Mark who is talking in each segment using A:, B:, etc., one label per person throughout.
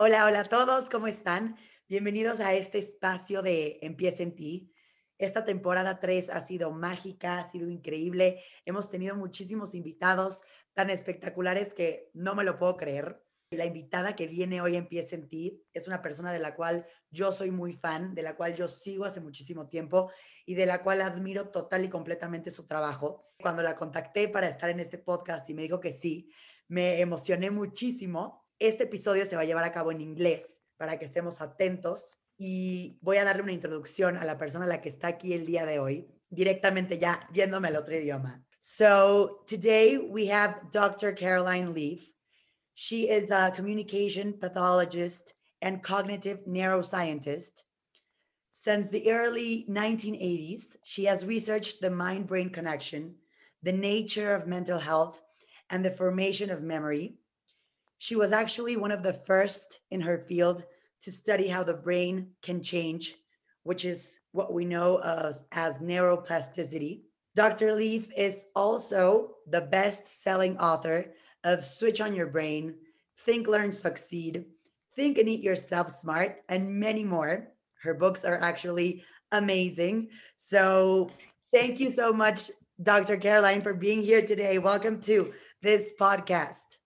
A: Hola, hola a todos, ¿cómo están? Bienvenidos a este espacio de Empieza en ti. Esta temporada 3 ha sido mágica, ha sido increíble. Hemos tenido muchísimos invitados tan espectaculares que no me lo puedo creer. La invitada que viene hoy Empieza en ti es una persona de la cual yo soy muy fan, de la cual yo sigo hace muchísimo tiempo y de la cual admiro total y completamente su trabajo. Cuando la contacté para estar en este podcast y me dijo que sí, me emocioné muchísimo. Este episodio se va a llevar a cabo en inglés para que estemos atentos y voy a darle una introducción a la persona a la que está aquí el día de hoy, directamente ya yéndome al otro idioma. So today we have Dr. Caroline Leaf. She is a communication pathologist and cognitive neuroscientist. Since the early 1980s, she has researched the mind brain connection, the nature of mental health, and the formation of memory. She was actually one of the first in her field to study how the brain can change, which is what we know as, as neuroplasticity. Dr. Leaf is also the best selling author of Switch on Your Brain, Think, Learn, Succeed, Think and Eat Yourself Smart, and many more. Her books are actually amazing. So, thank you so much, Dr. Caroline, for being here today. Welcome to this podcast.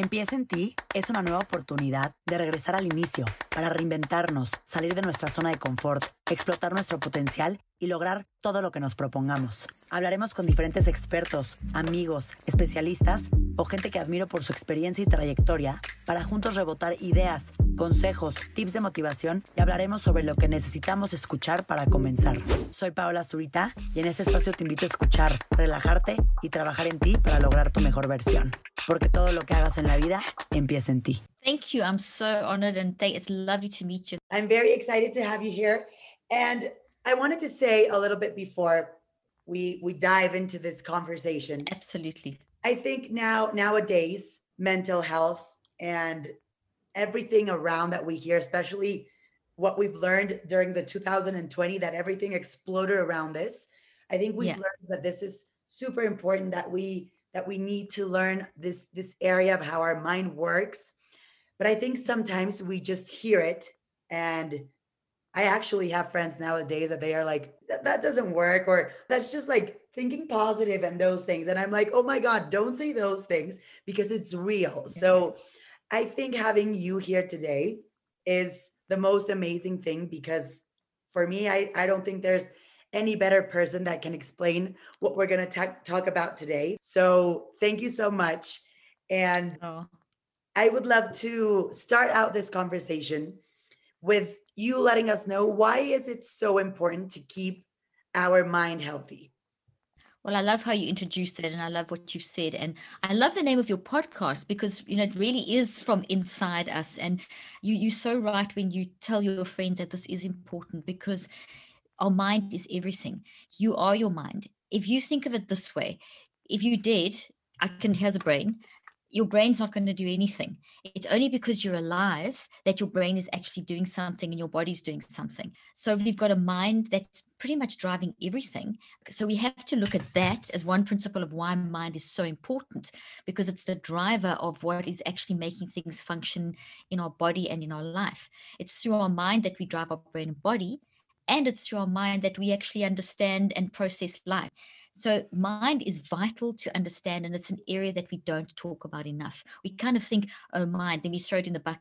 A: Empieza en ti es una nueva oportunidad de regresar al inicio para reinventarnos, salir de nuestra zona de confort, explotar nuestro potencial y lograr todo lo que nos propongamos. Hablaremos con diferentes expertos, amigos, especialistas o gente que admiro por su experiencia y trayectoria para juntos rebotar ideas, consejos, tips de motivación y hablaremos sobre lo que necesitamos escuchar para comenzar. Soy Paola Zurita y en este espacio te invito a escuchar, relajarte y trabajar en ti para lograr tu mejor versión. Porque todo lo que hagas en la vida empieza en ti.
B: Thank you. I'm so honored and it's lovely to meet you.
A: I'm very excited to have you here. And I wanted to say a little bit before we we dive into this conversation.
B: Absolutely.
A: I think now nowadays mental health and everything around that we hear, especially what we've learned during the 2020 that everything exploded around this. I think we've yeah. learned that this is super important that we that we need to learn this this area of how our mind works. But I think sometimes we just hear it and I actually have friends nowadays that they are like, that, that doesn't work, or that's just like thinking positive and those things. And I'm like, oh my God, don't say those things because it's real. So I think having you here today is the most amazing thing because for me, I, I don't think there's any better person that can explain what we're going to talk about today. So thank you so much. And oh. I would love to start out this conversation with you letting us know why is it so important to keep our mind healthy
B: well i love how you introduced it and i love what you've said and i love the name of your podcast because you know it really is from inside us and you you're so right when you tell your friends that this is important because our mind is everything. You are your mind. If you think of it this way if you did i can hear the brain your brain's not going to do anything. It's only because you're alive that your brain is actually doing something and your body's doing something. So we've got a mind that's pretty much driving everything. So we have to look at that as one principle of why mind is so important because it's the driver of what is actually making things function in our body and in our life. It's through our mind that we drive our brain and body. And it's through our mind that we actually understand and process life. So, mind is vital to understand, and it's an area that we don't talk about enough. We kind of think, oh, mind, then we throw it in the bucket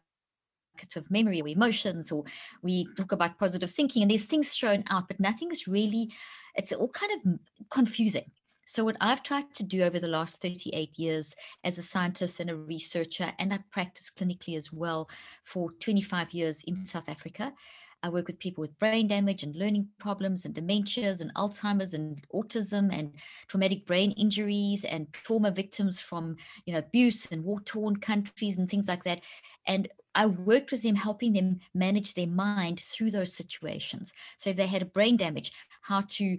B: of memory or emotions, or we talk about positive thinking, and there's things thrown out, but nothing is really, it's all kind of confusing. So, what I've tried to do over the last 38 years as a scientist and a researcher, and I practice clinically as well for 25 years in South Africa, I work with people with brain damage and learning problems and dementias and Alzheimer's and autism and traumatic brain injuries and trauma victims from you know abuse and war-torn countries and things like that. And I worked with them, helping them manage their mind through those situations. So if they had a brain damage, how to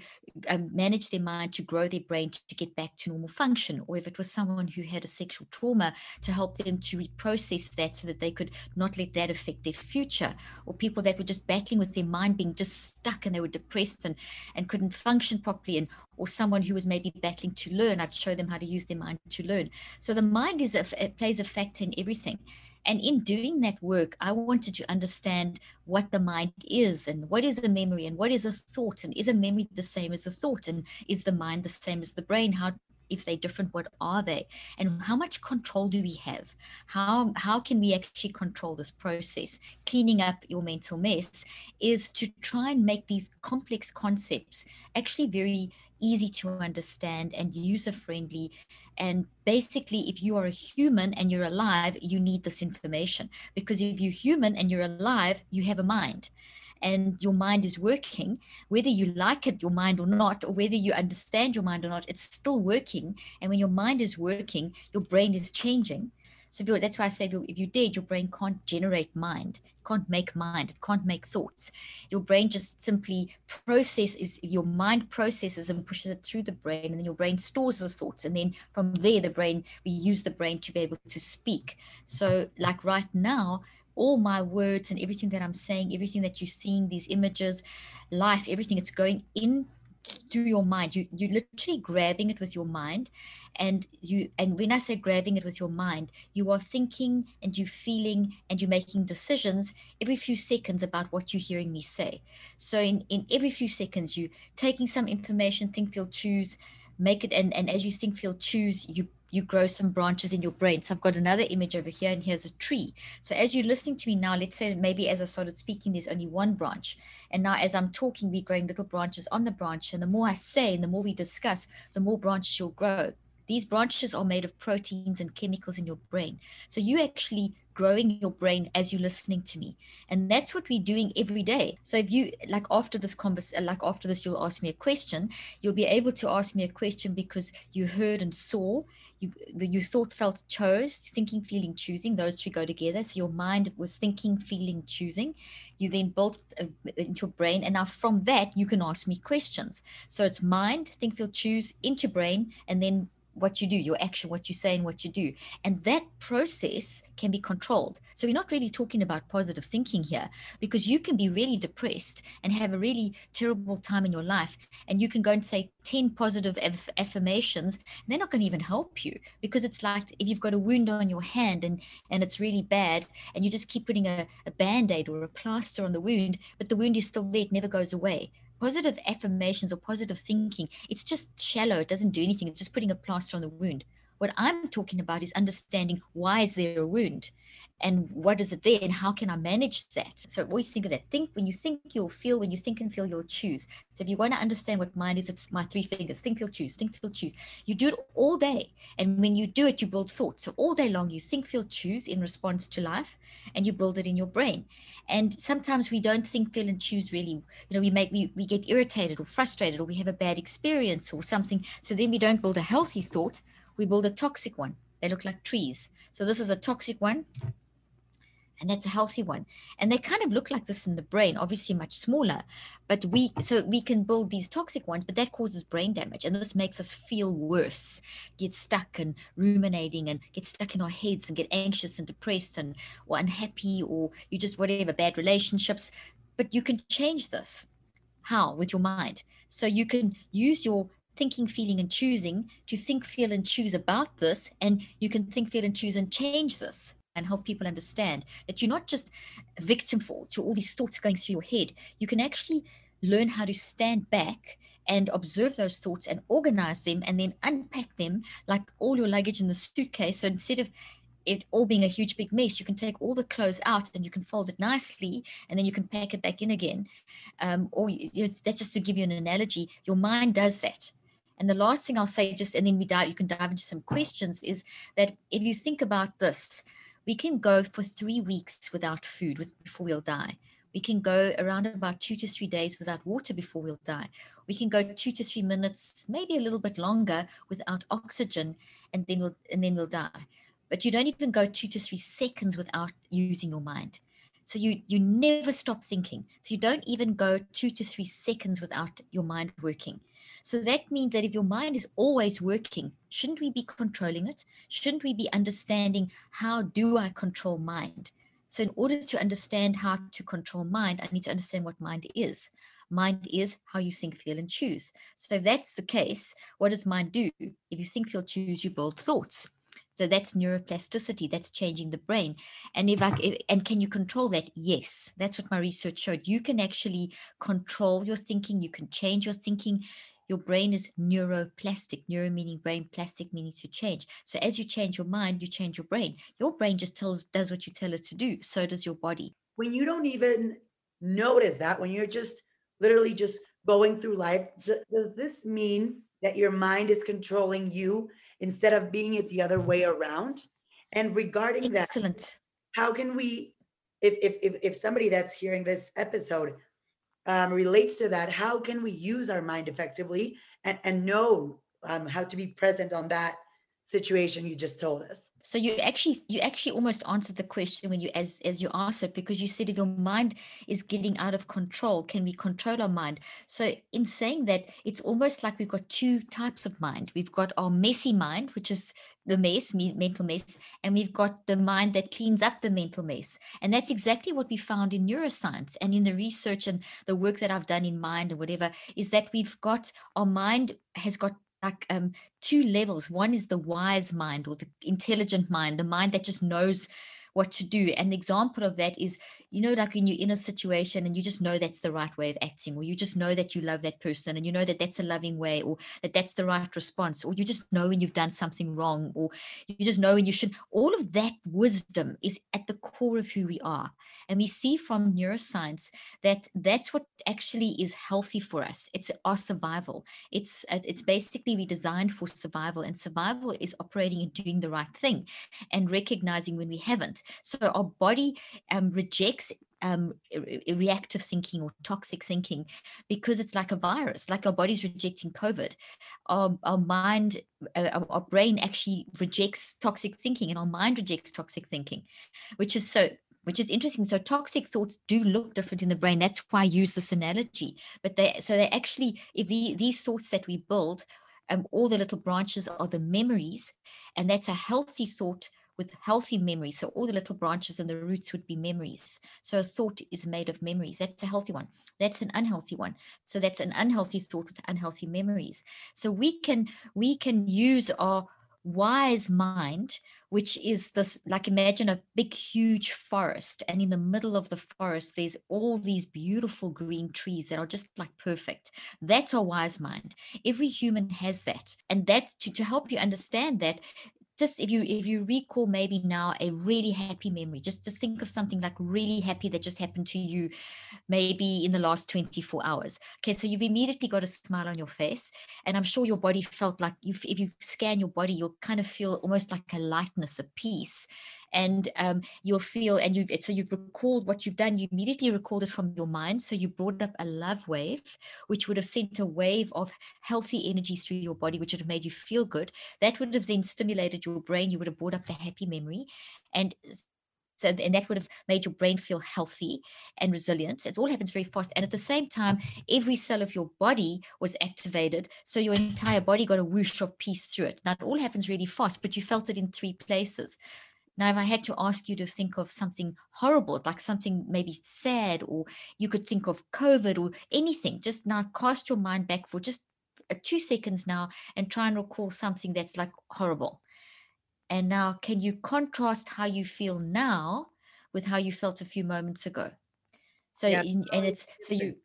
B: um, manage their mind to grow their brain to, get back to normal function, or if it was someone who had a sexual trauma, to help them to reprocess that so that they could not let that affect their future, or people that were just battling with their mind being just stuck and they were depressed and and couldn't function properly, and or someone who was maybe battling to learn, I'd show them how to use their mind to learn. So the mind is a, it plays a factor in everything. And in doing that work, I wanted to understand what the mind is and what is a memory and what is a thought and is a memory the same as a thought and is the mind the same as the brain? How if they're different what are they? And how much control do we have? How how can we actually control this process? Cleaning up your mental mess is to try and make these complex concepts actually very easy to understand and user friendly. And basically, if you are a human and you're alive, you need this information. Because if you're human and you're alive, you have a mind and your mind is working, whether you like it, your mind or not, or whether you understand your mind or not, it's still working. And when your mind is working, your brain is changing. So that's why I say if you're, if you're dead, your brain can't generate mind. It can't make mind. It can't make thoughts. Your brain just simply processes, your mind processes and pushes it through the brain, and then your brain stores the thoughts. And then from there, the brain, we use the brain to be able to speak. So, like right now, all my words and everything that I'm saying, everything that you're seeing, these images, life, everything, it's going in to your mind. You you're literally grabbing it with your mind and you and when i say grabbing it with your mind you are thinking and you're feeling and you're making decisions every few seconds about what you're hearing me say. So in in every few seconds you taking some information think feel choose make it and and as you think feel choose you you grow some branches in your brain. So I've got another image over here, and here's a tree. So as you're listening to me now, let's say maybe as I started speaking, there's only one branch. And now as I'm talking, we're growing little branches on the branch. And the more I say and the more we discuss, the more branches you'll grow. These branches are made of proteins and chemicals in your brain. So you actually growing your brain as you're listening to me. And that's what we're doing every day. So if you like after this conversation like after this you'll ask me a question you'll be able to ask me a question because you heard and saw you you thought felt chose thinking feeling choosing those three go together. So your mind was thinking feeling choosing. You then built uh, into your brain. And now from that you can ask me questions. So it's mind think feel choose into brain and then what you do, your action, what you say, and what you do. And that process can be controlled. So we're not really talking about positive thinking here because you can be really depressed and have a really terrible time in your life. And you can go and say 10 positive aff- affirmations, they're not going to even help you because it's like if you've got a wound on your hand and, and it's really bad, and you just keep putting a, a band aid or a plaster on the wound, but the wound is still there, it never goes away positive affirmations or positive thinking, it's just shallow. It doesn't do anything. It's just putting a plaster on the wound. What I'm talking about is understanding why is there a wound and what is it there and how can I manage that? So always think of that. Think when you think you'll feel, when you think and feel, you'll choose. So if you want to understand what mind is, it's my three fingers. Think, feel, choose, think, feel, choose. You do it all day. And when you do it, you build thoughts. So all day long, you think, feel, choose in response to life and you build it in your brain. And sometimes we don't think, feel, and choose really. You know, we make we, we get irritated or frustrated or we have a bad experience or something. So then we don't build a healthy thought we build a toxic one. They look like trees. So this is a toxic one. And that's a healthy one. And they kind of look like this in the brain, obviously much smaller. But we so we can build these toxic ones, but that causes brain damage. And this makes us feel worse, get stuck and ruminating and get stuck in our heads and get anxious and depressed and or unhappy or you just whatever, bad relationships. But you can change this. How? With your mind. So you can use your thinking, feeling, and choosing to think, feel, and choose about this. And you can think, feel, and choose and change this and help people understand that you're not just a victim for to all these thoughts going through your head. You can actually learn how to stand back and observe those thoughts and organize them and then unpack them like all your luggage in the suitcase. So instead of it all being a huge big mess, you can take all the clothes out and you can fold it nicely and then you can pack it back in again. Um, or you that's just to give you an analogy. Your mind does that. And the last thing I'll say, just and then we dive, you can dive into some questions, is that if you think about this, we can go for three weeks without food with, before we'll die. We can go around about two to three days without water before we'll die. We can go two to three minutes, maybe a little bit longer, without oxygen, and then we'll and then we'll die. But you don't even go two to three seconds without using your mind. So you you never stop thinking. So you don't even go two to three seconds without your mind working. So that means that if your mind is always working, shouldn't we be controlling it? Shouldn't we be understanding how do I control mind? So in order to understand how to control mind, I need to understand what mind is. Mind is how you think, feel, and choose. So if that's the case, what does mind do? If you think, feel, choose, you build thoughts. So that's neuroplasticity. That's changing the brain. And if I and can you control that? Yes, that's what my research showed. You can actually control your thinking. You can change your thinking. Your brain is neuroplastic. Neuro meaning brain, plastic meaning to change. So as you change your mind, you change your brain. Your brain just tells does what you tell it to do. So does your body.
A: When you don't even notice that, when you're just literally just going through life, th- does this mean that your mind is controlling you instead of being it the other way around? And regarding that,
B: Excellent.
A: that, how can we, if, if, if, if somebody that's hearing this episode um, relates to that, how can we use our mind effectively and, and know um, how to be present on that situation you just told us.
B: So you actually you actually almost answered the question when you as as you asked it because you said if your mind is getting out of control. Can we control our mind? So in saying that it's almost like we've got two types of mind. We've got our messy mind which is the mess mental mess and we've got the mind that cleans up the mental mess. And that's exactly what we found in neuroscience and in the research and the work that i've done in mind and whatever is that we've got our mind has got like um, two levels. One is the wise mind or the intelligent mind, the mind that just knows what to do. And the example of that is you know, like when you're in a situation and you just know that's the right way of acting, or you just know that you love that person and you know that that's a loving way, or that that's the right response, or you just know when you've done something wrong, or you just know when you should. All of that wisdom is at the core of who we are. And we see from neuroscience that that's what actually is healthy for us. It's our survival. It's it's basically we designed for survival, and survival is operating and doing the right thing, and recognizing when we haven't. So our body um, rejects um, reactive thinking or toxic thinking because it's like a virus, like our body's rejecting COVID. Our, our mind, uh, our brain actually rejects toxic thinking and our mind rejects toxic thinking, which is so which is interesting. So toxic thoughts do look different in the brain. That's why I use this analogy. But they so they actually, if the, these thoughts that we build, um, all the little branches are the memories, and that's a healthy thought with healthy memories. So all the little branches and the roots would be memories. So a thought is made of memories. That's a healthy one. That's an unhealthy one. So that's an unhealthy thought with unhealthy memories. So we can we can use our wise mind which is this like imagine a big huge forest and in the middle of the forest there's all these beautiful green trees that are just like perfect that's a wise mind every human has that and that's to, to help you understand that just if you if you recall maybe now a really happy memory just just think of something like really happy that just happened to you maybe in the last 24 hours. Okay so you've immediately got a smile on your face and i'm sure your body felt like you if you scan your body you'll kind of feel almost like a lightness a peace and um, you'll feel and you so you've recalled what you've done you immediately recalled it from your mind so you brought up a love wave which would have sent a wave of healthy energy through your body which would have made you feel good that would have then stimulated your brain you would have brought up the happy memory and so, and that would have made your brain feel healthy and resilient. It all happens very fast. And at the same time, every cell of your body was activated. So your entire body got a whoosh of peace through it. That all happens really fast, but you felt it in three places. Now, if I had to ask you to think of something horrible, like something maybe sad, or you could think of COVID or anything, just now cast your mind back for just uh, two seconds now and try and recall something that's like horrible. And now, can you contrast how you feel now with how you felt a few moments ago? So, yeah, in, and it's so you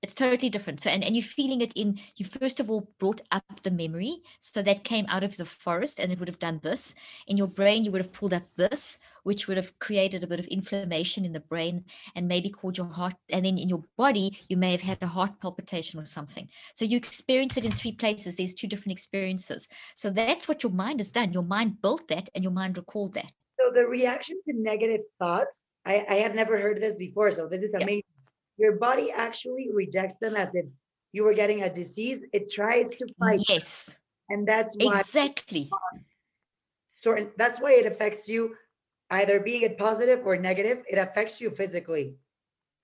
B: it's totally different. So and, and you're feeling it in you first of all brought up the memory so that came out of the forest and it would have done this. In your brain you would have pulled up this which would have created a bit of inflammation in the brain and maybe caused your heart and then in your body you may have had a heart palpitation or something. So you experience it in three places. There's two different experiences. So that's what your mind has done. Your mind built that and your mind recalled that.
A: So the reaction to negative thoughts i, I had never heard this before so this is amazing. yeah your body actually rejects them as if you were getting a disease. It tries to fight.
B: Yes.
A: And that's why
B: exactly.
A: So that's why it affects you either being it positive or negative. It affects you physically.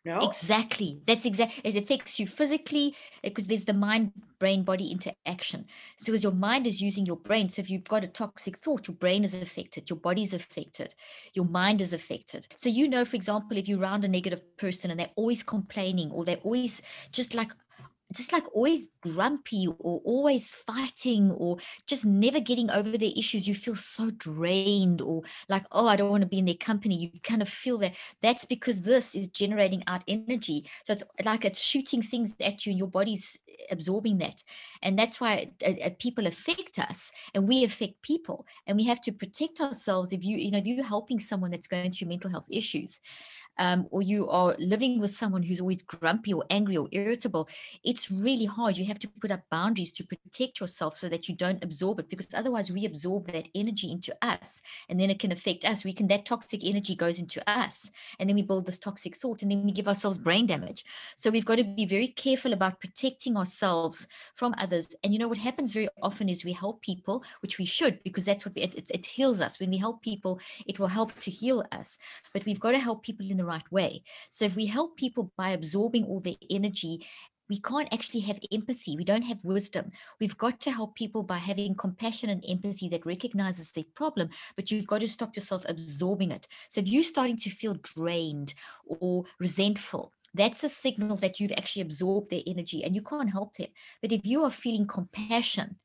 A: No?
B: Exactly. That's exactly it affects you physically because there's the mind brain body interaction. So as your mind is using your brain, so if you've got a toxic thought, your brain is affected, your body's affected, your mind is affected. So you know, for example, if you're around a negative person and they're always complaining or they're always just like just like always grumpy or always fighting or just never getting over their issues you feel so drained or like oh i don't want to be in their company. You kind of feel that that's because this is generating out energy. So it's like it's shooting things at you and your body's absorbing that. And that's why uh, uh, people affect us and we affect people. And we have to protect ourselves if you you know if you're helping someone that's going through mental health issues um, or you are living with someone who's always grumpy or angry or irritable, it's really hard. You have to put up boundaries to protect yourself so that you don't absorb it, because otherwise we absorb that energy into us, and then it can affect us. We can that toxic energy goes into us, and then we build this toxic thought, and then we give ourselves brain damage. So we've got to be very careful about protecting ourselves from others. And you know what happens very often is we help people, which we should, because that's what we, it, it, it heals us. When we help people, it will help to heal us. But we've got to help people in the the right way. So if we help people by absorbing all their energy, we can't actually have empathy. We don't have wisdom. We've got to help people by having compassion and empathy that recognizes their problem, but you've got to stop yourself absorbing it. So if you're starting to feel drained or resentful, that's a signal that you've actually absorbed their energy and you can't help them. But if you are feeling compassion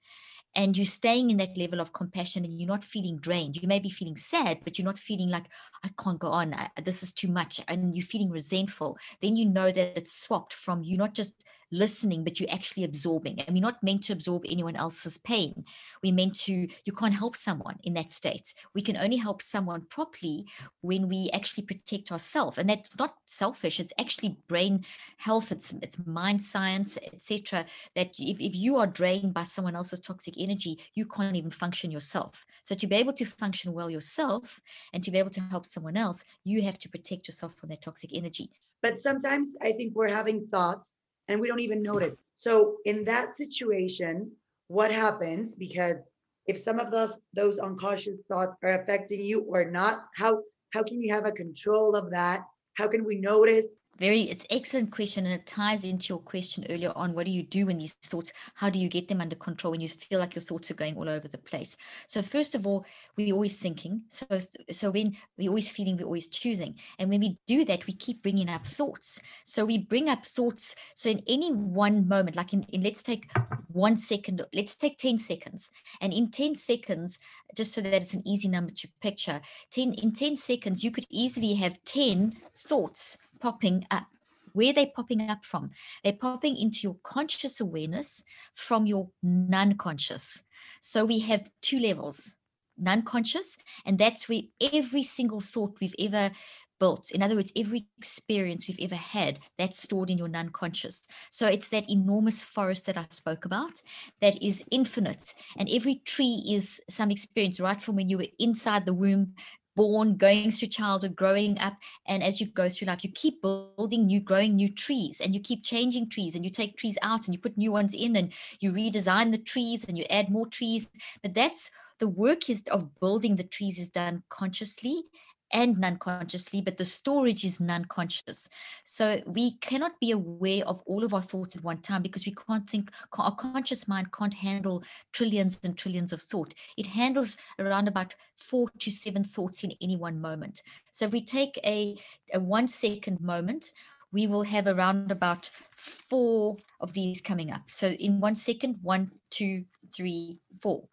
B: and you're staying in that level of compassion and you're not feeling drained. You may be feeling sad but you're not feeling like i can't go on. I, this is too much and you're feeling resentful then you know that it's swapped from you not just listening, but you're actually absorbing. And we're not meant to absorb anyone else's pain. We're meant to, you can't help someone in that state. We can only help someone properly when we actually protect ourselves. And that's not selfish, it's actually brain health, it's it's mind science, etc. That if, if you are drained by someone else's toxic energy, you can't even function yourself. So to be able to function well yourself and to be able to help someone else, you have to protect yourself from that toxic energy.
A: But sometimes I think we're having thoughts and we don't even notice. So in that situation, what happens? Because if some of those those unconscious thoughts are affecting you or not, how how can you have a control of that? How can we notice
B: very it's excellent question and it ties into your question earlier on what do you do when these thoughts how do you get them under control when you feel like your thoughts are going all over the place? So first of all we're always thinking. So so when we're always feeling we're always choosing. And when we do that we keep bringing up thoughts. So we bring up thoughts. So in any one moment like in, in let's take one second let's take 10 seconds. And in 10 seconds just so that it's an easy number to picture 10 in 10 seconds you could easily have 10 thoughts popping up. Where they popping up from? They're popping into your conscious awareness from your non conscious. So we have two levels non conscious, and that's where every single thought we've ever built. In other words, every experience we've ever had, that's stored in your non conscious. So it's that enormous forest that I spoke about that is infinite. And every tree is some experience, right from when you were inside the womb born, going through childhood, growing up, and as you go through life, you keep building new, growing new trees, and you keep changing trees, and you take trees out and you put new ones in, and you redesign the trees and you add more trees. But that's the work is of building the trees is done consciously and non-consciously but the storage is non-conscious. So we cannot be aware of all of our thoughts at one time because we can't think our conscious mind can't handle trillions and trillions of thought. It handles around about four to seven thoughts in any one moment. So if we take a, a one second moment we will have around about four of these coming up. So in one second one two three four.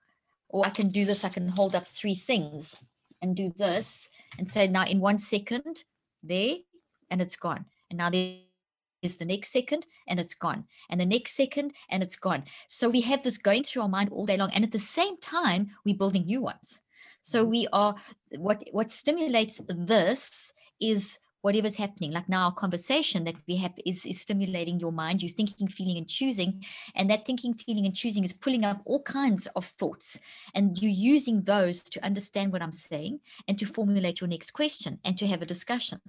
B: Or i can do this i can hold up three things and do this and say now in one second there and it's gone. And now there's the next second and it's gone. And the next second and it's gone. So we have this going through our mind all day long and at the same time we're building new ones. So mm-hmm. we are what what stimulates this is whatever's happening. Like now our conversation that we have is, is stimulating your mind. You're thinking feeling and choosing. And that thinking feeling and choosing is pulling up all kinds of thoughts. And you're using those to understand what i'm saying and to formulate your next question and to have a discussion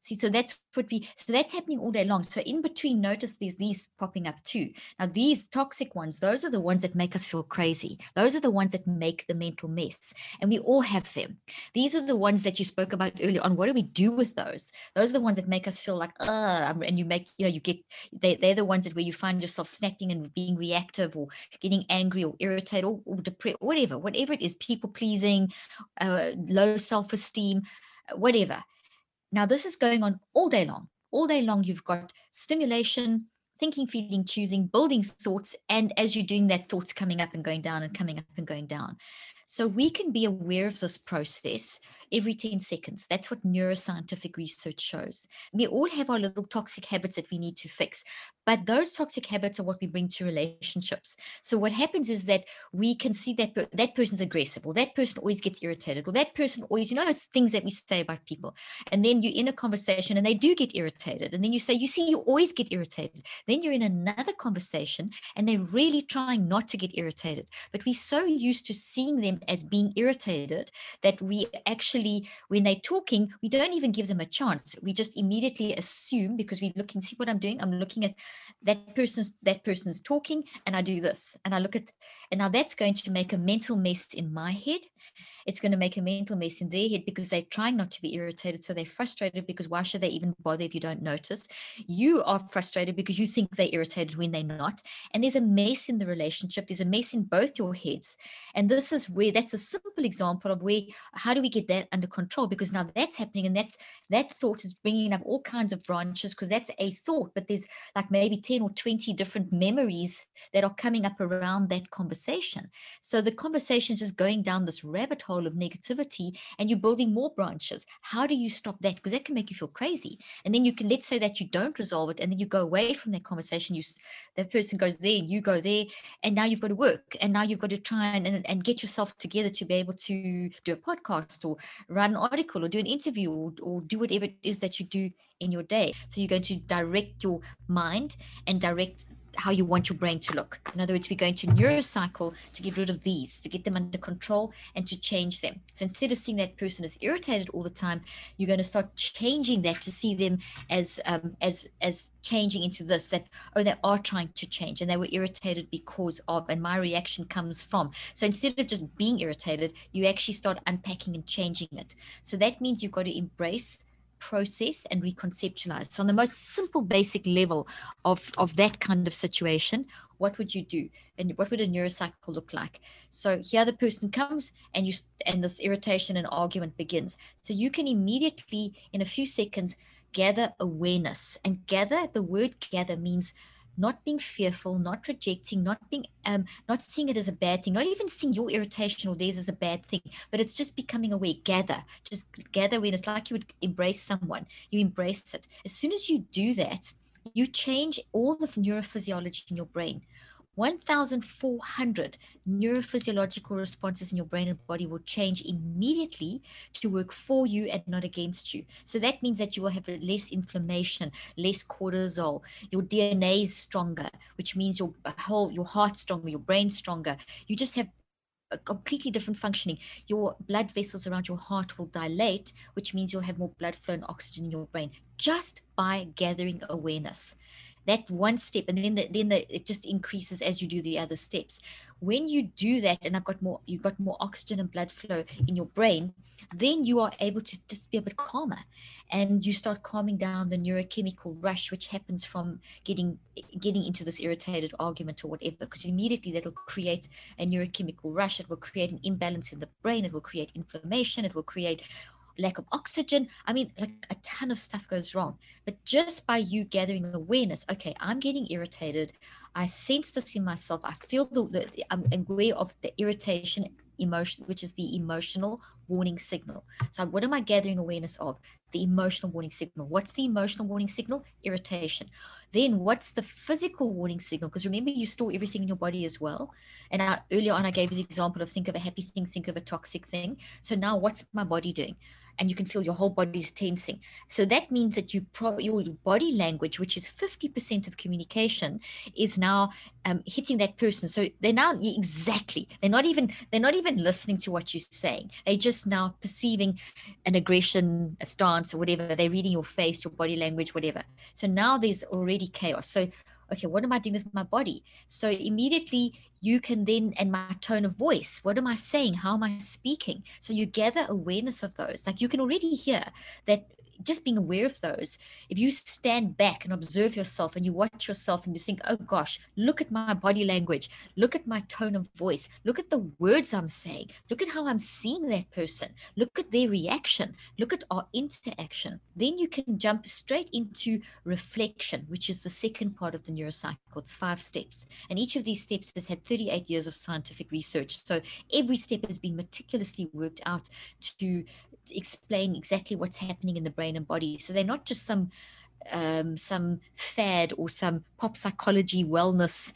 B: See, so that's what we, so that's happening all day long. So in between, notice there's these popping up too. Now, these toxic ones, those are the ones that make us feel crazy. Those are the ones that make the mental mess. And we all have them. These are the ones that you spoke about earlier on. What do we do with those? Those are the ones that make us feel like, uh, and you make, you know, you get, they, they're the ones that where you find yourself snapping and being reactive or getting angry or irritated or, or depressed, whatever, whatever it is, people pleasing, uh, low self esteem, whatever now, this is going on all day long. All day long, you've got stimulation, thinking, feeling, choosing, building thoughts. And as you're doing that, thoughts coming up and going down and coming up and going down. So we can be aware of this process every 10 seconds. That's what neuroscientific research shows. We all have our little toxic habits that we need to fix, but those toxic habits are what we bring to relationships. So what happens is that we can see that that person's aggressive, or that person always gets irritated, or that person always, you know, those things that we say about people. And then you're in a conversation and they do get irritated. And then you say, you see, you always get irritated. Then you're in another conversation and they're really trying not to get irritated. But we're so used to seeing them as being irritated that we actually, when they're talking, we don't even give them a chance. We just immediately assume because we're looking, see what I'm doing? I'm looking at that person's that person's talking and I do this and I look at and now that's going to make a mental mess in my head it's going to make a mental mess in their head because they're trying not to be irritated. So they're frustrated because why should they even bother if you don't notice? You are frustrated because you think they're irritated when they're not. And there's a mess in the relationship. There's a mess in both your heads. And this is where that's a simple example of where, how do we get that under control? Because now that's happening and that's, that thought is bringing up all kinds of branches because that's a thought, but there's like maybe 10 or 20 different memories that are coming up around that conversation. So the conversation is just going down this rabbit hole of negativity and you're building more branches. How do you stop that? Because that can make you feel crazy. And then you can, let's say that you don't resolve it and then you go away from that conversation. You, that person goes there you go there. And now you've got to work. And now you've got to try and, and, and get yourself together to be able to do a podcast or write an article or do an interview or, or do whatever it is that you do in your day. So you're going to direct your mind and direct how you want your brain to look. In other words, we're going to neurocycle to get rid of these, to get them under control and to change them. So instead of seeing that person as irritated all the time, you're going to start changing that to see them as um, as as changing into this that oh they are trying to change and they were irritated because of and my reaction comes from. So instead of just being irritated, you actually start unpacking and changing it. So that means you've got to embrace process and reconceptualize. So on the most simple basic level of, of that kind of situation, what would you do? And what would a neurocycle look like? So here the person comes and you and this irritation and argument begins. So you can immediately in a few seconds gather awareness and gather the word gather means not being fearful, not rejecting, not being um, not seeing it as a bad thing, not even seeing your irritation or theirs as a bad thing, but it's just becoming aware, gather, just gather awareness, like you would embrace someone, you embrace it. As soon as you do that, you change all the neurophysiology in your brain. 1,400 neurophysiological responses in your brain and body will change immediately to work for you and not against you. So that means that you will have less inflammation, less cortisol, your DNA is stronger, which means your whole, your heart stronger, your brain stronger. You just have a completely different functioning. Your blood vessels around your heart will dilate, which means you'll have more blood flow and oxygen in your brain just by gathering awareness that one step and then the, then the, it just increases as you do the other steps. When you do that and i've got more you've got more oxygen and blood flow in your brain then you are able to just be a bit calmer. And you start calming down the neurochemical rush which happens from getting getting into this irritated argument or whatever because immediately that will create a neurochemical rush. It will create an imbalance in the brain. It will create inflammation. It will create lack of oxygen. I mean, like a ton of stuff goes wrong. But just by you gathering awareness, okay, I'm getting irritated. I sense this in myself. I feel the, the I'm aware of the irritation emotion, which is the emotional warning signal. So, what am I gathering awareness of? The emotional warning signal. What's the emotional warning signal? Irritation. Then, what's the physical warning signal? Because remember, you store everything in your body as well. And I, earlier on, I gave you the example of think of a happy thing, think of a toxic thing. So, now what's my body doing? and you can feel your whole body's tensing. So that means that you pro- your body language, which is 50% of communication, is now um, hitting that person. So they're now exactly, they're not even, they're not even listening to what you're saying. They're just now perceiving an aggression, a stance or whatever. They're reading your face, your body language, whatever. So now there's already chaos. So okay, what am I doing with my body? So immediately you can then, and my tone of voice, what am I saying? How am I speaking? So you gather awareness of those. Like you can already hear that just being aware of those, if you stand back and observe yourself and you watch yourself and you think, oh gosh, look at my body language, look at my tone of voice, look at the words I'm saying, look at how I'm seeing that person, look at their reaction, look at our interaction, then you can jump straight into reflection, which is the second part of the neurocycle. It's five steps. And each of these steps has had 38 years of scientific research. So every step has been meticulously worked out to explain exactly what's happening in the brain and body. So they're not just some um, some fad or some pop psychology wellness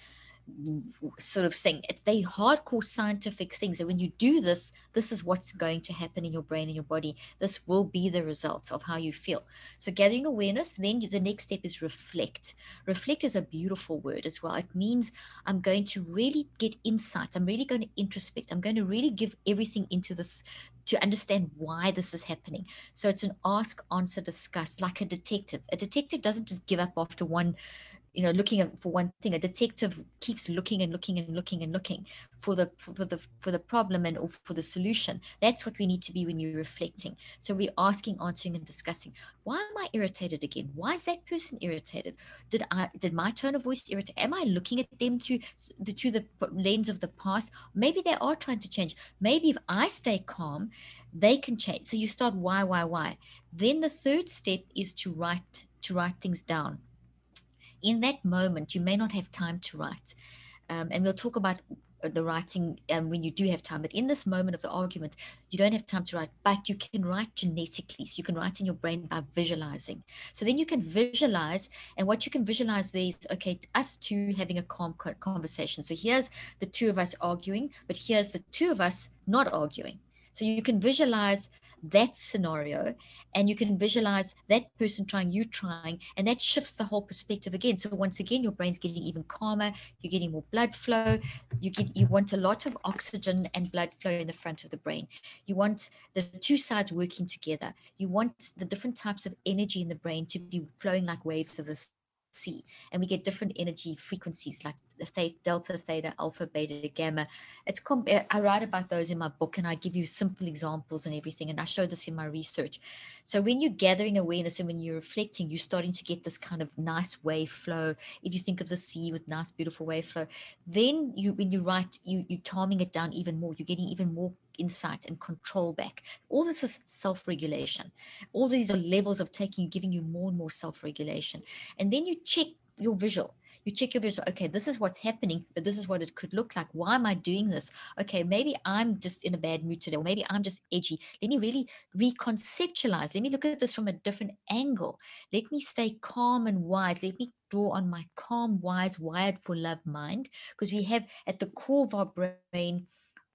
B: sort of thing. It's they hardcore scientific things. And when you do this, this is what's going to happen in your brain and your body. This will be the result of how you feel. So gathering awareness, then the next step is reflect. Reflect is a beautiful word as well. It means I'm going to really get insight. I'm really going to introspect. I'm going to really give everything into this to understand why this is happening. So it's an ask, answer, discuss, like a detective. A detective doesn't just give up after one you know looking for one thing a detective keeps looking and looking and looking and looking for the for the for the problem and or for the solution. That's what we need to be when you're reflecting. So we're asking answering and discussing. Why am i irritated again? Why is that person irritated? Did i did my tone of voice irritate? Am i looking at them to the to the lens of the past? Maybe they are trying to change. Maybe if i stay calm they can change. So you start why why why. Then the third step is to write to write things down in that moment, you may not have time to write. Um, and we'll talk about the writing um, when you do have time. But in this moment of the argument, you don't have time to write, but you can write genetically. So you can write in your brain by visualizing. So then you can visualize, and what you can visualize there is okay, us two having a calm conversation. So here's the two of us arguing, but here's the two of us not arguing. So you can visualize that scenario and you can visualize that person trying, you trying, and that shifts the whole perspective again. So once again, your brain's getting even calmer, you're getting more blood flow, you get you want a lot of oxygen and blood flow in the front of the brain. You want the two sides working together. You want the different types of energy in the brain to be flowing like waves of the see. And we get different energy frequencies like the theta, delta, theta, alpha, beta, gamma. It's comp- eh, I write about those in my book and I give you simple examples and everything. And I show this in my research. So when you're gathering awareness and when you're reflecting, you're starting to get this kind of nice wave flow. If you think of the sea with nice, beautiful wave flow, then you when you write, you you're calming it down even more. You're getting even more insight and control back. All this is self regulation. All these are levels of taking, giving you more and more self regulation. And then you check your visual. You check your visual. Okay, this is what's happening, but this is what it could look like. Why am I doing this? Okay, maybe I'm just in a bad mood today, or maybe I'm just edgy. Let me really reconceptualize. Let me look at this from a different angle. Let me stay calm and wise. Let me draw on my calm, wise, wired for love mind, because we have at the core of our brain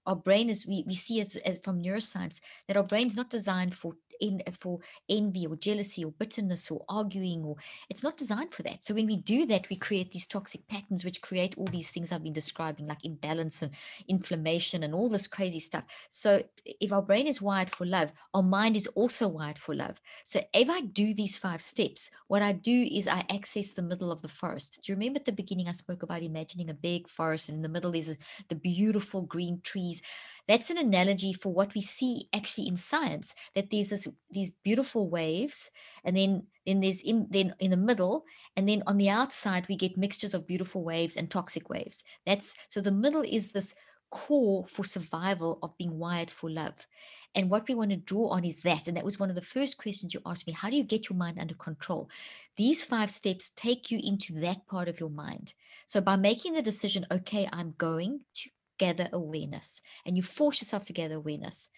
B: our brain is we, we see as, as from neuroscience that our brain is not designed for in for envy or jealousy or bitterness or arguing or it's not designed for that. So when we do that we create these toxic patterns which create all these things i've been describing like imbalance and inflammation and all this crazy stuff. So if our brain is wired for love our mind is also wired for love. So if i do these five steps what i do is i access the middle of the forest. Do you remember at the beginning i spoke about imagining a big forest and in the middle is the beautiful green trees that's an analogy for what we see actually in science that there's this these beautiful waves and then then there's in then in the middle and then on the outside we get mixtures of beautiful waves and toxic waves. That's so the middle is this core for survival of being wired for love. And what we want to draw on is that and that was one of the first questions you asked me how do you get your mind under control? These five steps take you into that part of your mind. So by making the decision okay i'm going to gather awareness and you force yourself to gather awareness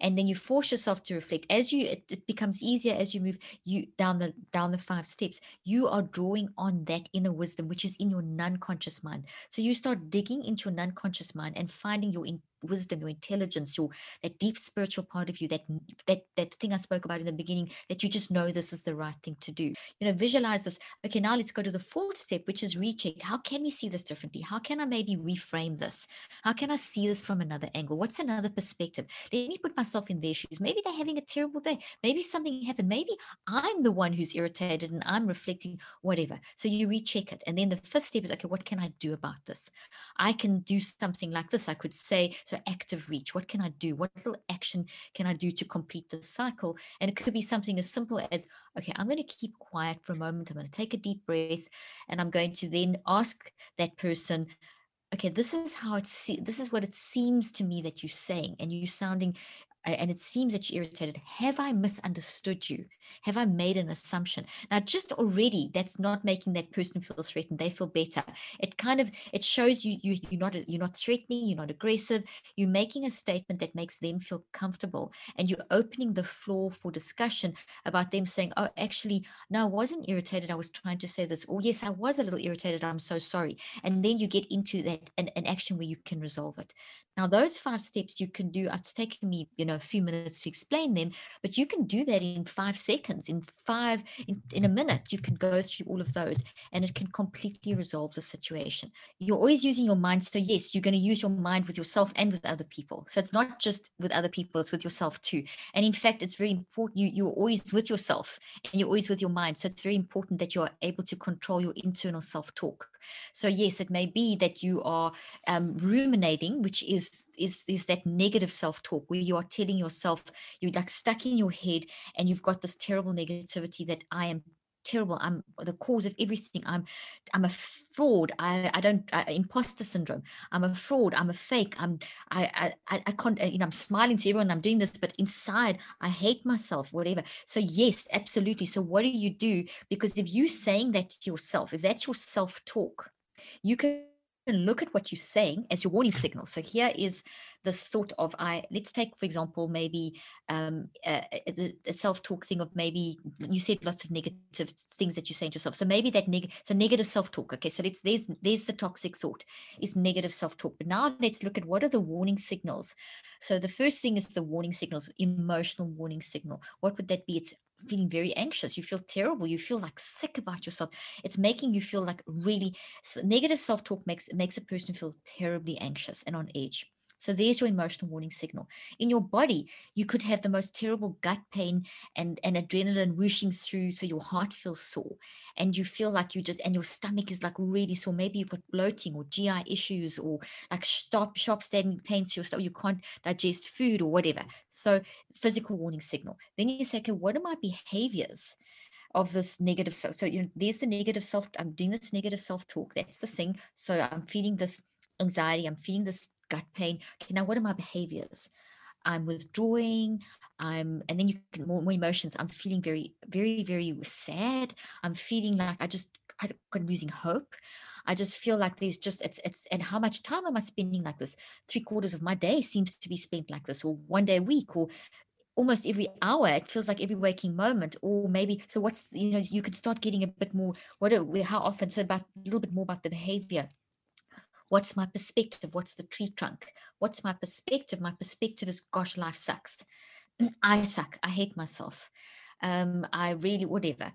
B: and then you force yourself to reflect. As you it, it, becomes easier as you move you down the down the five steps you are drawing on that inner wisdom which is in your non-conscious mind. So you start digging into your non-conscious mind and finding your in, wisdom, your intelligence, your that deep spiritual part of you, that that that thing I spoke about in the beginning, that you just know this is the right thing to do. You know, visualize this. Okay, now let's go to the fourth step, which is recheck. How can we see this differently? How can I maybe reframe this? How can I see this from another angle? What's another perspective? Let me put myself in their shoes. Maybe they're having a terrible day. Maybe something happened. Maybe I'm the one who's irritated and I'm reflecting whatever. So you recheck it. And then the fifth step is okay, what can I do about this? I can do something like this. I could say, So active reach. What can I do? What little action can I do to complete the cycle? And it could be something as simple as, okay, I'm going to keep quiet for a moment. I'm going to take a deep breath and I'm going to then ask that person, okay this is how it's this is what it seems to me that you're saying and you're sounding and it seems that you're irritated. Have I misunderstood you? Have I made an assumption? Now, just already, that's not making that person feel threatened. They feel better. It kind of it shows you you you're not you're not threatening. You're not aggressive. You're making a statement that makes them feel comfortable, and you're opening the floor for discussion about them saying, "Oh, actually, no, I wasn't irritated. I was trying to say this." Or, "Yes, I was a little irritated. I'm so sorry." And then you get into that an, an action where you can resolve it. Now, those five steps you can do, it's taken me, you know, a few minutes to explain them, but you can do that in five seconds, in five, in, in a mm-hmm. minute, you can go through all of those and it can completely resolve the situation. You're always using your mind. So, yes, you're going to use your mind with yourself and with other people. So, it's not just with other people, it's with yourself too. And in fact, it's very important. You, you're always with yourself and you're always with your mind. So, it's very important that you're able to control your internal self talk. So, yes, it may be that you are um, ruminating, which is is is that negative self-talk where you are telling yourself you're like stuck in your head and you've got this terrible negativity that I am terrible. I'm the cause of everything. I'm i'm a fraud. I i don't imposter syndrome. I'm a fraud. I'm a fake. I'm I, I i can't you know i'm smiling to everyone. I'm doing this but inside i hate myself whatever. So yes absolutely. So what do you do? Because if you're saying that to yourself if that's your self talk you can look at what you're saying as your warning signal. So here is this thought of I. Let's take for example maybe um, uh, the, the self-talk thing of maybe you said lots of negative things that you're saying to yourself. So maybe that neg- so negative self-talk. Okay, so let's there's there's the toxic thought is negative self-talk. But now let's look at what are the warning signals. So the first thing is the warning signals, emotional warning signal. What would that be? It's feeling very anxious. You feel terrible. You feel like sick about yourself. It's making you feel like really negative self-talk makes makes a person feel terribly anxious and on edge so there's your emotional warning signal. In your body, you could have the most terrible gut pain and, and adrenaline whooshing through. So your heart feels sore and you feel like you just, and your stomach is like really sore. Maybe you've got bloating or GI issues or like stop, sharp standing pains to your stomach. You can't digest food or whatever. So physical warning signal. Then you say, okay, what are my behaviors? of this negative self. So you know, there's the negative self. I'm doing this negative self-talk. That's the thing. So I'm feeling this anxiety. I'm feeling this gut pain. Okay, now what are my behaviors? I'm withdrawing. I'm, and then you can more, more emotions. I'm feeling very, very, very sad. I'm feeling like I just, I'm losing hope. I just feel like there's just it's it's and how much time am I spending like this? Three quarters of my day seems to be spent like this, or one day a week, or almost every hour. It feels like every waking moment, or maybe so. What's you know you can start getting a bit more. What are, how often? So about a little bit more about the behavior. What's my perspective? What's the tree trunk? What's my perspective? My perspective is, gosh, life sucks. I suck. I hate myself. Um, I really, whatever.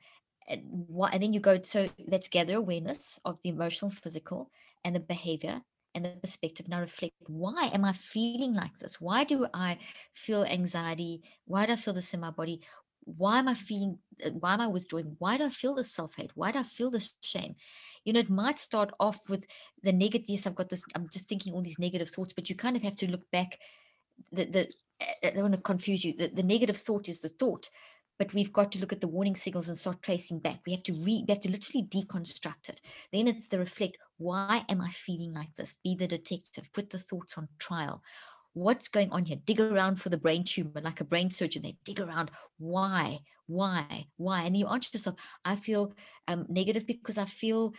B: And, what, and then you go, so let's gather awareness of the emotional, physical, and the behavior and the perspective. Now reflect why am I feeling like this? Why do I feel anxiety? Why do I feel this in my body? Why am I feeling, uh, why am I withdrawing? Why do I feel this self hate? Why do I feel this shame? You know, it might start off with the negatives. I've got this, I'm just thinking all these negative thoughts, but you kind of have to look back. The, the, I don't want to confuse you. The, the negative thought is the thought, but we've got to look at the warning signals and start tracing back. We have to read, we have to literally deconstruct it. Then it's the reflect. Why am I feeling like this? Be the detective, put the thoughts on trial what's going on here? Dig around for the brain tumor like a brain surgeon they dig around why why why? And you answer yourself i feel um, negative because i feel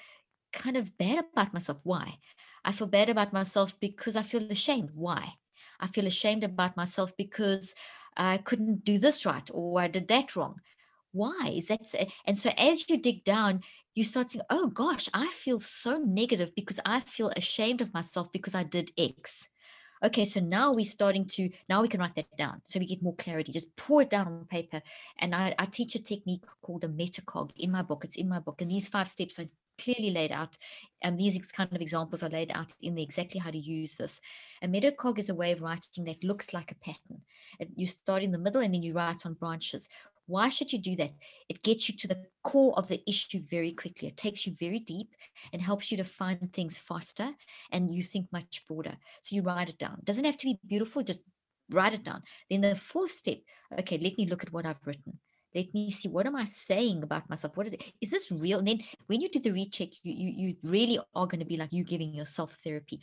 B: kind of bad about myself why? I feel bad about myself because i feel ashamed why? I feel ashamed about myself because i couldn't do this right or i did that wrong. Why? Is that so? and so as you dig down you start saying oh gosh i feel so negative because i feel ashamed of myself because i did x okay so now we're starting to now we can write that down. So we get more clarity. Just pour it down on paper. And i, I teach a technique called a metacog in my book. It's in my book. And these five steps are clearly laid out. And these kind of examples are laid out in the exactly how to use this. A metacog is a way of writing that looks like a pattern. You start in the middle and then you write on branches Why should you do that? It gets you to the core of the issue very quickly. It takes you very deep and helps you to find things faster and you think much broader. So you write it down. It doesn't have to be beautiful, just write it down. Then the fourth step, okay, let me look at what I've written. Let me see what am I saying about myself? What is it? Is this real? And then when you do the recheck, you you, you really are going to be like you giving yourself therapy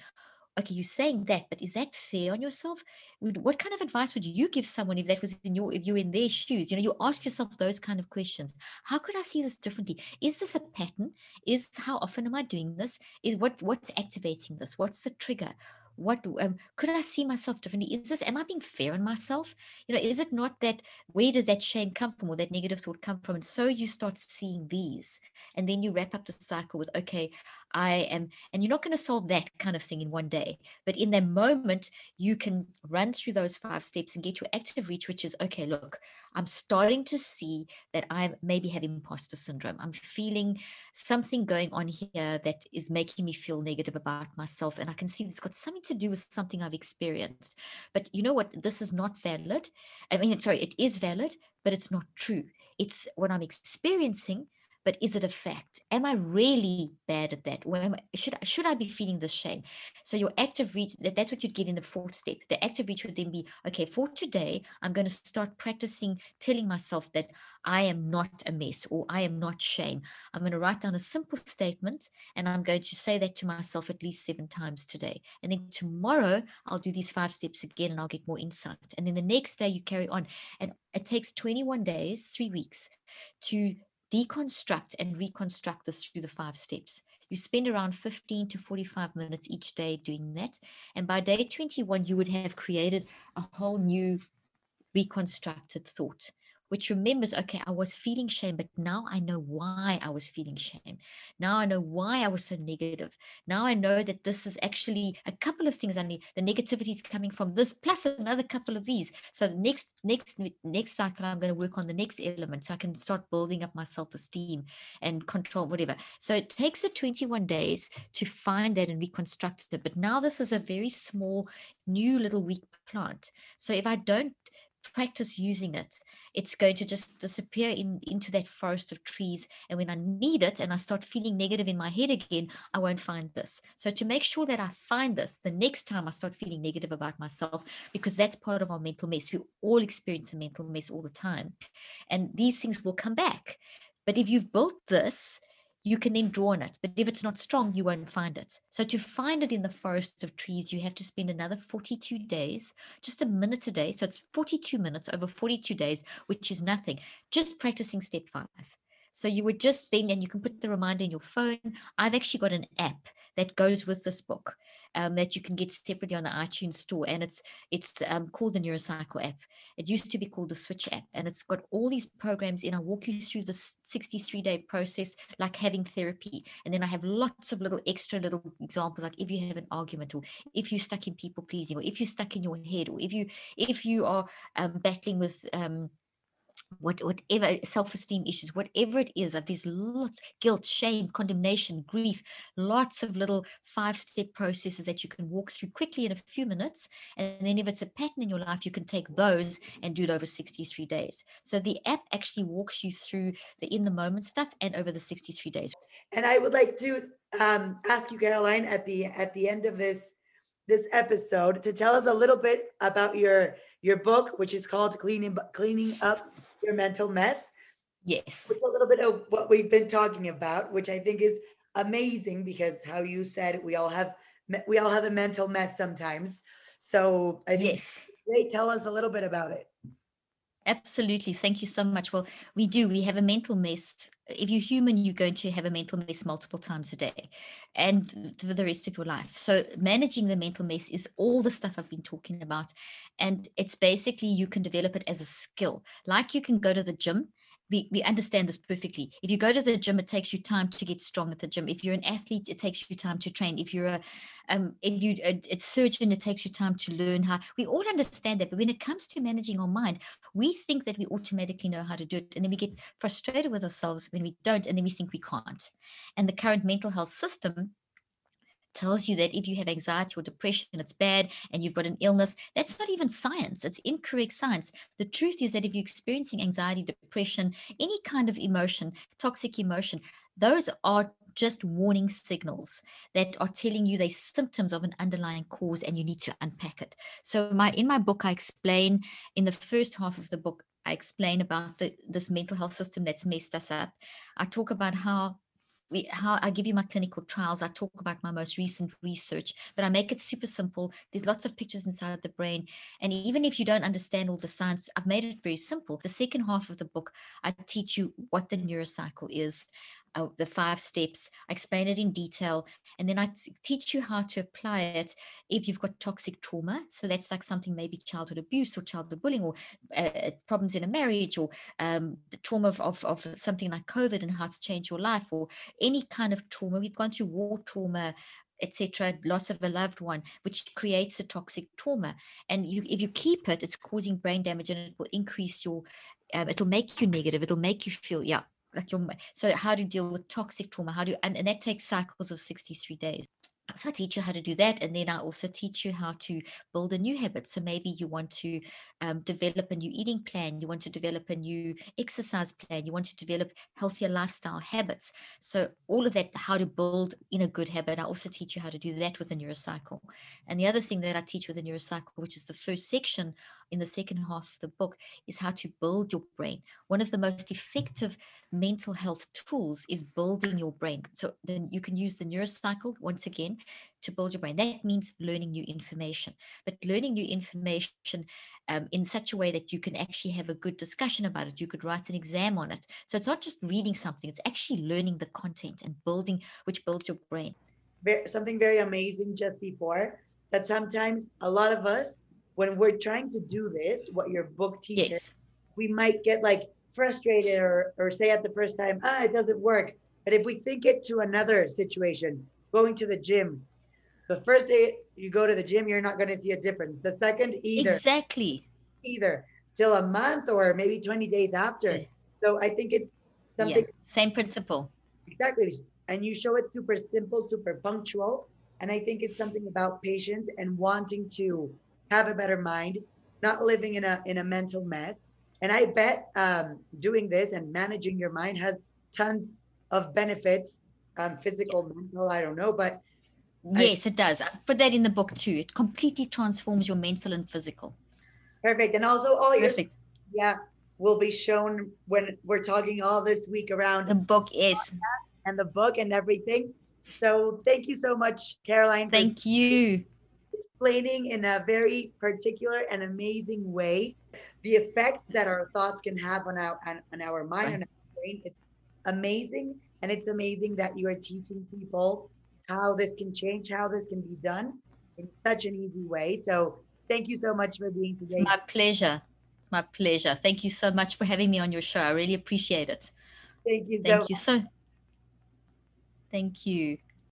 B: okay, you're saying that, but is that fair on yourself? What kind of advice would you give someone if that was in your, if you're in their shoes? You know, you ask yourself those kind of questions. How could I see this differently? Is this a pattern? Is how often am I doing this? Is what what's activating this? What's the trigger? What um, could i see myself differently? Is this am i being fair on myself? You know is it not that where does that shame come from or that negative thought come from? And so you start seeing these and then you wrap up the cycle with okay i am and you're not going to solve that kind of thing in one day but in that moment you can run through those five steps and get your active reach which is okay look i'm starting to see that i maybe have imposter syndrome. I'm feeling something going on here that is making me feel negative about myself and i can see it's got something to do with something I've experienced. But you know what? This is not valid. I mean, sorry, it is valid, but it's not true. It's what I'm experiencing, but is it a fact? Am I really bad at that? Or I, should, should I be feeling this shame? So your active reach, that, that's what you'd get in the fourth step. The active reach would then be, okay, for today, I'm going to start practicing telling myself that I am not a mess or I am not shame. I'm going to write down a simple statement and I'm going to say that to myself at least seven times today. And then tomorrow, I'll do these five steps again and I'll get more insight. And then the next day, you carry on. And it takes 21 days, three weeks to deconstruct and reconstruct this through the five steps. You spend around 15 to 45 minutes each day doing that. And by day 21, you would have created a whole new reconstructed thought which remembers, okay, I was feeling shame, but now I know why I was feeling shame. Now I know why I was so negative. Now I know that this is actually a couple of things I need. The negativity is coming from this plus another couple of these. So the next, next, next cycle, I'm going to work on the next element so I can start building up my self-esteem and control, whatever. So it takes the 21 days to find that and reconstruct it. But now this is a very small, new little weak plant. So if I don't practice using it, it's going to just disappear in, into that forest of trees. And when I need it and I start feeling negative in my head again, I won't find this. So to make sure that I find this the next time I start feeling negative about myself, because that's part of our mental mess. We all experience a mental mess all the time. And these things will come back. But if you've built this, you can then draw on it. But if it's not strong, you won't find it. So to find it in the forests of trees, you have to spend another 42 days, just a minute a day. So it's 42 minutes over 42 days, which is nothing, just practicing step five. So you would just then, and you can put the reminder in your phone. I've actually got an app that goes with this book um, that you can get separately on the iTunes store, and it's it's um, called the Neurocycle app. It used to be called the Switch app, and it's got all these programs in. I walk you through the 63 day process, like having therapy, and then I have lots of little extra little examples, like if you have an argument, or if you're stuck in people pleasing, or if you're stuck in your head, or if you if you are um, battling with um, what, whatever self-esteem issues, whatever it is, that there's lots guilt, shame, condemnation, grief, lots of little five-step processes that you can walk through quickly in a few minutes. And then if it's a pattern in your life, you can take those and do it over 63 days. So the app actually walks you through the in the moment stuff and over the 63 days.
A: And I would like to um, ask you, Caroline, at the at the end of this this episode, to tell us a little bit about your your book, which is called Cleaning Cleaning Up your mental mess.
B: Yes.
A: Which a little bit of what we've been talking about, which I think is amazing because how you said we all have we all have a mental mess sometimes. So I think yes. great. Tell us a little bit about it.
B: Absolutely. Thank you so much. Well, we do. We have a mental mess. If you're human, you're going to have a mental mess multiple times a day and for the rest of your life. So, managing the mental mess is all the stuff I've been talking about. And it's basically you can develop it as a skill. Like you can go to the gym we, we understand this perfectly. If you go to the gym, it takes you time to get strong at the gym. If you're an athlete, it takes you time to train. If you're a, um, if you a, a surgeon, it takes you time to learn how. We all understand that, but when it comes to managing our mind, we think that we automatically know how to do it, and then we get frustrated with ourselves when we don't, and then we think we can't. And the current mental health system tells you that if you have anxiety or depression, it's bad and you've got an illness. That's not even science. It's incorrect science. The truth is that if you're experiencing anxiety, depression, any kind of emotion, toxic emotion, those are just warning signals that are telling you they symptoms of an underlying cause and you need to unpack it. So my in my book I explain in the first half of the book I explain about the, this mental health system that's messed us up. I talk about how how I give you my clinical trials. I talk about my most recent research, but I make it super simple. There's lots of pictures inside of the brain. And even if you don't understand all the science, I've made it very simple. The second half of the book, I teach you what the neurocycle is uh, the five steps. I explain it in detail, and then I t- teach you how to apply it if you've got toxic trauma. So that's like something maybe childhood abuse or childhood bullying or uh, problems in a marriage or um, the trauma of, of, of something like COVID and how it's changed your life or any kind of trauma. We've gone through war trauma, etc loss of a loved one which creates a toxic trauma and you if you keep it it's causing brain damage and it will increase your um, it'll make you negative it'll make you feel yeah like your so how to deal with toxic trauma how do and, and that takes cycles of 63 days so I teach you how to do that, and then I also teach you how to build a new habit. So maybe you want to um, develop a new eating plan, you want to develop a new exercise plan, you want to develop healthier lifestyle habits. So all of that, how to build in a good habit. I also teach you how to do that with a neurocycle. And the other thing that I teach with a neurocycle, which is the first section in the second half of the book is how to build your brain. One of the most effective mental health tools is building your brain. So then you can use the neurocycle once again to build your brain. That means learning new information, but learning new information um, in such a way that you can actually have a good discussion about it. You could write an exam on it. So it's not just reading something, it's actually learning the content and building, which builds your brain.
A: Something very amazing just before that sometimes a lot of us when we're trying to do this, what your book teaches, yes. we might get like frustrated or, or say at the first time, ah, it doesn't work. But if we think it to another situation, going to the gym, the first day you go to the gym, you're not going to see a difference. The second, either.
B: Exactly.
A: Either till a month or maybe 20 days after. So I think it's something. Yeah.
B: Same principle.
A: Exactly. And you show it super simple, super punctual. And I think it's something about patience and wanting to have a better mind, not living in a in a mental mess. And I bet um, doing this and managing your mind has tons of benefits, um, physical, mental. I don't know, but
B: yes, I, it does. I put that in the book too. It completely transforms your mental and physical.
A: Perfect, and also all your yeah will be shown when we're talking all this week around
B: the book is
A: and the book and everything. So thank you so much, Caroline.
B: Thank you
A: explaining in a very particular and amazing way the effects that our thoughts can have on our on, on our mind right. and our brain. It's amazing, and it's amazing that you are teaching people how this can change, how this can be done in such an easy way. So thank you so much for being today.
B: It's my pleasure. It's my pleasure. Thank you so much for having me on your show. I really appreciate it.
A: Thank you.
B: Thank so you so. Thank you.